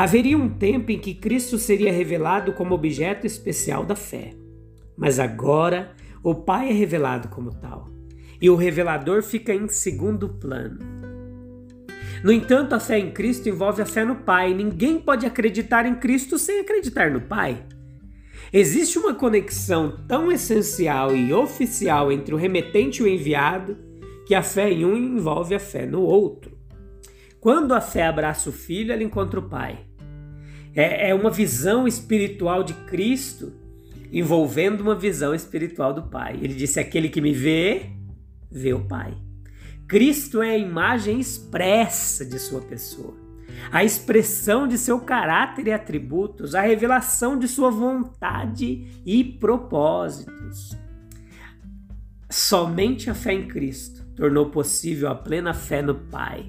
Haveria um tempo em que Cristo seria revelado como objeto especial da fé. Mas agora o Pai é revelado como tal. E o revelador fica em segundo plano. No entanto, a fé em Cristo envolve a fé no Pai. Ninguém pode acreditar em Cristo sem acreditar no Pai. Existe uma conexão tão essencial e oficial entre o remetente e o enviado que a fé em um envolve a fé no outro. Quando a fé abraça o filho, ela encontra o Pai. É, é uma visão espiritual de Cristo envolvendo uma visão espiritual do Pai. Ele disse: Aquele que me vê, vê o Pai. Cristo é a imagem expressa de sua pessoa, a expressão de seu caráter e atributos, a revelação de sua vontade e propósitos. Somente a fé em Cristo tornou possível a plena fé no Pai.